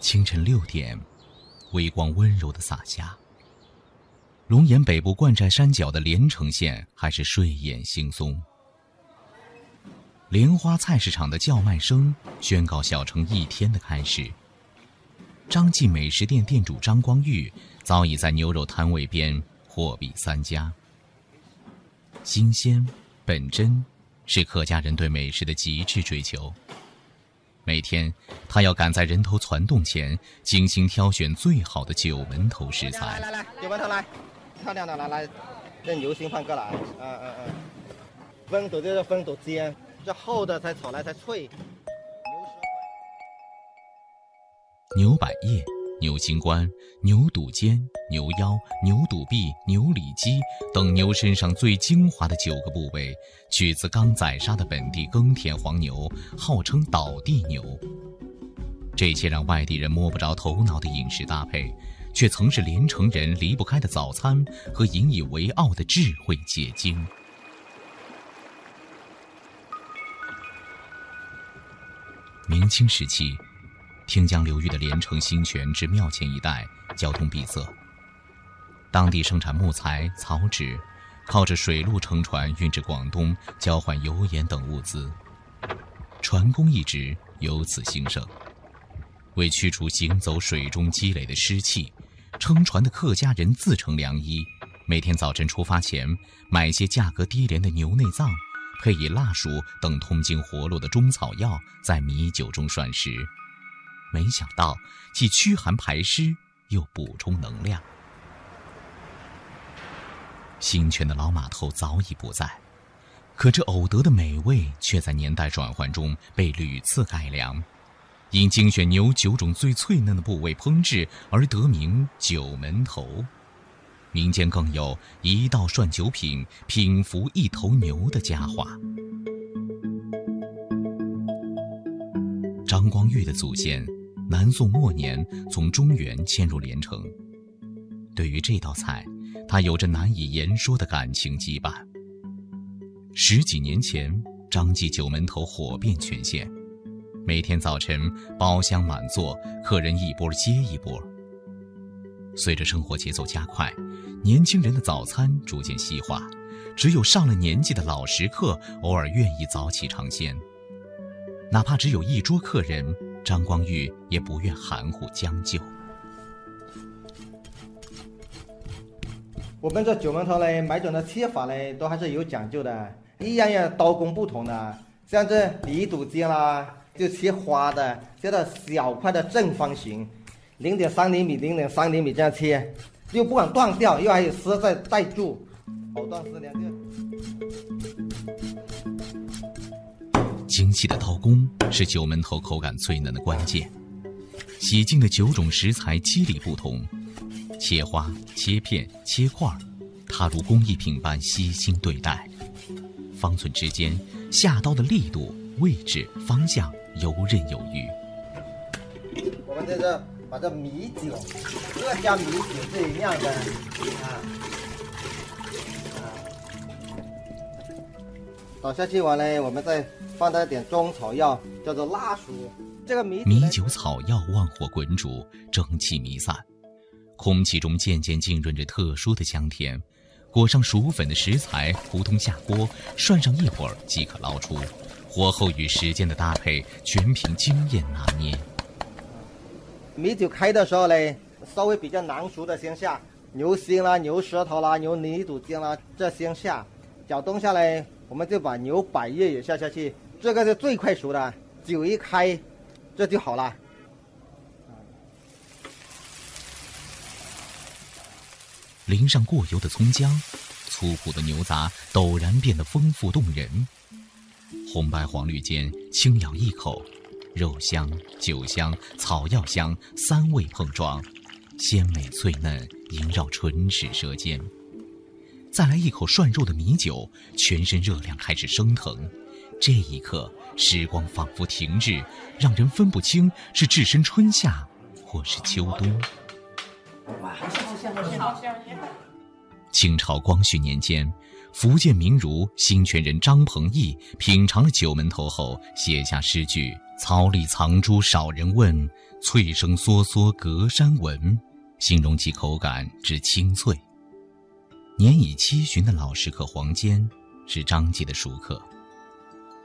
清晨六点，微光温柔的洒下。龙岩北部冠寨山脚的连城县还是睡眼惺忪。莲花菜市场的叫卖声宣告小城一天的开始。张记美食店店主张光玉早已在牛肉摊位边货比三家。新鲜、本真，是客家人对美食的极致追求。每天，他要赶在人头攒动前，精心挑选最好的九门头食材。来来来，九门头来，漂亮的来来，这牛心放过来，嗯嗯嗯，分头就是分头煎，这厚的才炒来才脆。牛百叶、牛心冠、牛肚尖、牛腰、牛肚臂、牛里脊等牛身上最精华的九个部位，取自刚宰杀的本地耕田黄牛，号称“倒地牛”。这些让外地人摸不着头脑的饮食搭配，却曾是连城人离不开的早餐和引以为傲的智慧结晶。明清时期。汀江流域的连城新泉至庙前一带交通闭塞，当地生产木材、草纸，靠着水路乘船运至广东，交换油盐等物资，船工一职由此兴盛。为驱除行走水中积累的湿气，撑船的客家人自成良医，每天早晨出发前买些价格低廉的牛内脏，配以辣薯等通经活络的中草药，在米酒中涮食。没想到，既驱寒排湿，又补充能量。新泉的老码头早已不在，可这偶得的美味，却在年代转换中被屡次改良，因精选牛九种最脆嫩的部位烹制而得名“九门头”。民间更有一道涮九品，品服一头牛的佳话。张光玉的祖先。南宋末年，从中原迁入连城。对于这道菜，他有着难以言说的感情羁绊。十几年前，张记九门头火遍全县，每天早晨包厢满座，客人一波接一波。随着生活节奏加快，年轻人的早餐逐渐西化，只有上了年纪的老食客偶尔愿意早起尝鲜，哪怕只有一桌客人。张光玉也不愿含糊将就。我们这九门头嘞，买种的切法嘞，都还是有讲究的，一样样刀工不同的。像这鼻肚尖啦，就切花的，切到小块的正方形，零点三厘米、零点三厘米这样切，又不敢断掉，又还有丝在带住，好断丝两个。精细的刀工是九门头口感脆嫩的关键。洗净的九种食材肌理不同，切花、切片、切块，它如工艺品般悉心对待，方寸之间，下刀的力度、位置、方向游刃有余。我们在这把这米酒，各家米酒是一样的啊。倒下去完了，我们再放一点中草药，叫做辣薯。这个米米酒草药旺火滚煮，蒸汽弥散，空气中渐渐浸润着特殊的香甜。裹上薯粉的食材，扑通下锅，涮上一会儿即可捞出。火候与时间的搭配，全凭经验拿捏。米酒开的时候嘞，稍微比较难熟的先下牛心啦、牛舌头啦、牛泥肚尖啦，这先下。搅动下来。我们就把牛百叶也下下去，这个是最快熟的，酒一开，这就好了。淋上过油的葱姜，粗朴的牛杂陡然变得丰富动人。红白黄绿间轻咬一口，肉香、酒香、草药香三味碰撞，鲜美脆嫩萦绕唇齿舌尖。再来一口涮肉的米酒，全身热量开始升腾。这一刻，时光仿佛停滞，让人分不清是置身春夏，或是秋冬。清朝光绪年间，福建名儒兴泉人张鹏毅品尝了九门头后，写下诗句：“草里藏珠少人问，脆声嗦嗦隔山闻。”形容其口感之清脆。年已七旬的老食客黄坚是张记的熟客，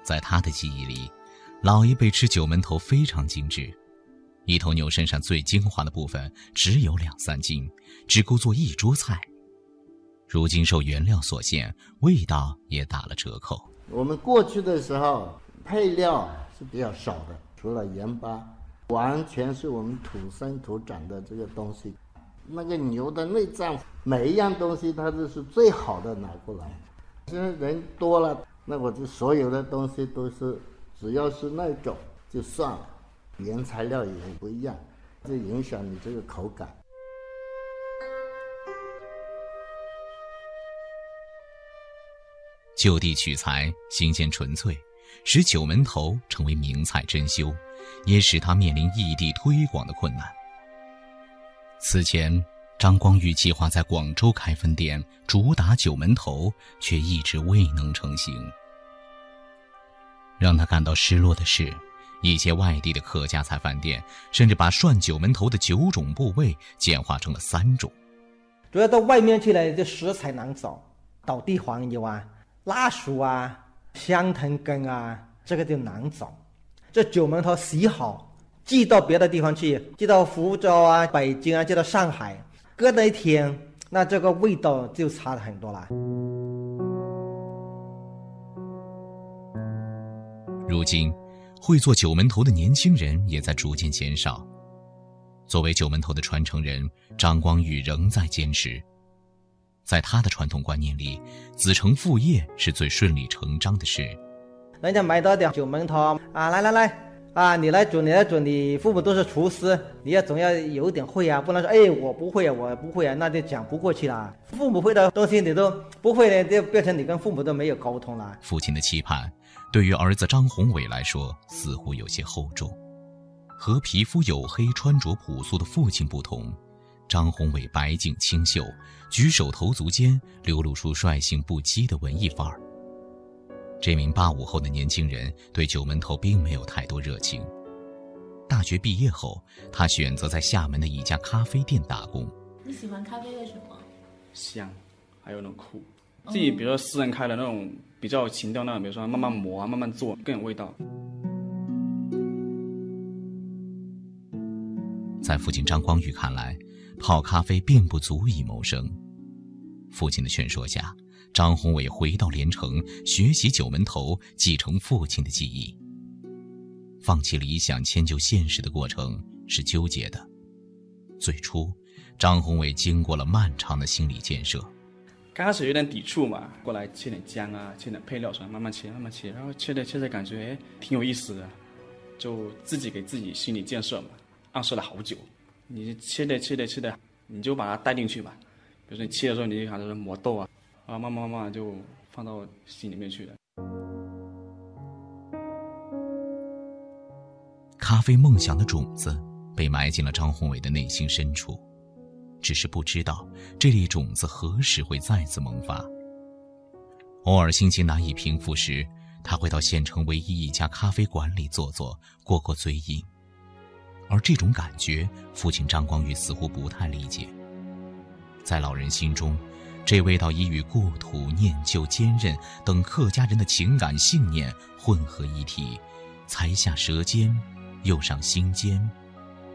在他的记忆里，老一辈吃九门头非常精致，一头牛身上最精华的部分只有两三斤，只够做一桌菜。如今受原料所限，味道也打了折扣。我们过去的时候配料是比较少的，除了盐巴，完全是我们土生土长的这个东西。那个牛的内脏，每一样东西它都是最好的拿过来。现在人多了，那我就所有的东西都是，只要是那种就算了，原材料也不一样，就影响你这个口感。就地取材，新鲜纯粹，使九门头成为名菜珍馐，也使它面临异地推广的困难。此前，张光裕计划在广州开分店，主打九门头，却一直未能成行。让他感到失落的是，一些外地的客家菜饭店甚至把涮九门头的九种部位简化成了三种。主要到外面去了，这食材难找，倒地黄油啊、辣薯啊、香藤根啊，这个就难找。这九门头洗好。寄到别的地方去，寄到福州啊、北京啊，寄到上海，隔那一天，那这个味道就差了很多了。如今，会做九门头的年轻人也在逐渐减少。作为九门头的传承人，张光宇仍在坚持。在他的传统观念里，子承父业是最顺理成章的事。人家买到点九门头啊，来来来。啊，你来煮，你来煮，你父母都是厨师，你要总要有点会啊，不能说哎我不会啊，我不会啊，那就讲不过去了。父母会的东西你都不会呢，就变成你跟父母都没有沟通了。父亲的期盼，对于儿子张宏伟来说似乎有些厚重。和皮肤黝黑、穿着朴素的父亲不同，张宏伟白净清秀，举手投足间流露出率性不羁的文艺范儿。这名八五后的年轻人对九门头并没有太多热情。大学毕业后，他选择在厦门的一家咖啡店打工。你喜欢咖啡为什么？香，还有那种苦。自己比如说私人开的那种比较情调那种，比如说慢慢磨啊，慢慢做更有味道。在父亲张光宇看来，泡咖啡并不足以谋生。父亲的劝说下。张宏伟回到连城学习九门头，继承父亲的技艺。放弃理想、迁就现实的过程是纠结的。最初，张宏伟经过了漫长的心理建设。刚开始有点抵触嘛，过来切点姜啊，切点配料出来，慢慢切，慢慢切，然后切着切着感觉哎挺有意思的，就自己给自己心理建设嘛，暗示了好久。你切的切的切的，你就把它带进去吧。比如说你切的时候，你就想着磨豆啊。啊，慢慢慢慢就放到心里面去了。咖啡梦想的种子被埋进了张宏伟的内心深处，只是不知道这粒种子何时会再次萌发。偶尔心情难以平复时，他会到县城唯一一家咖啡馆里坐坐，过过嘴瘾。而这种感觉，父亲张光宇似乎不太理解。在老人心中。这味道已与故土、念旧、坚韧等客家人的情感信念混合一体，才下舌尖，又上心间，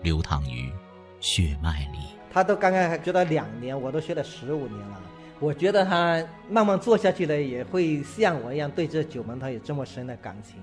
流淌于血脉里。他都刚刚学了两年，我都学了十五年了。我觉得他慢慢做下去了，也会像我一样对这九门他有这么深的感情。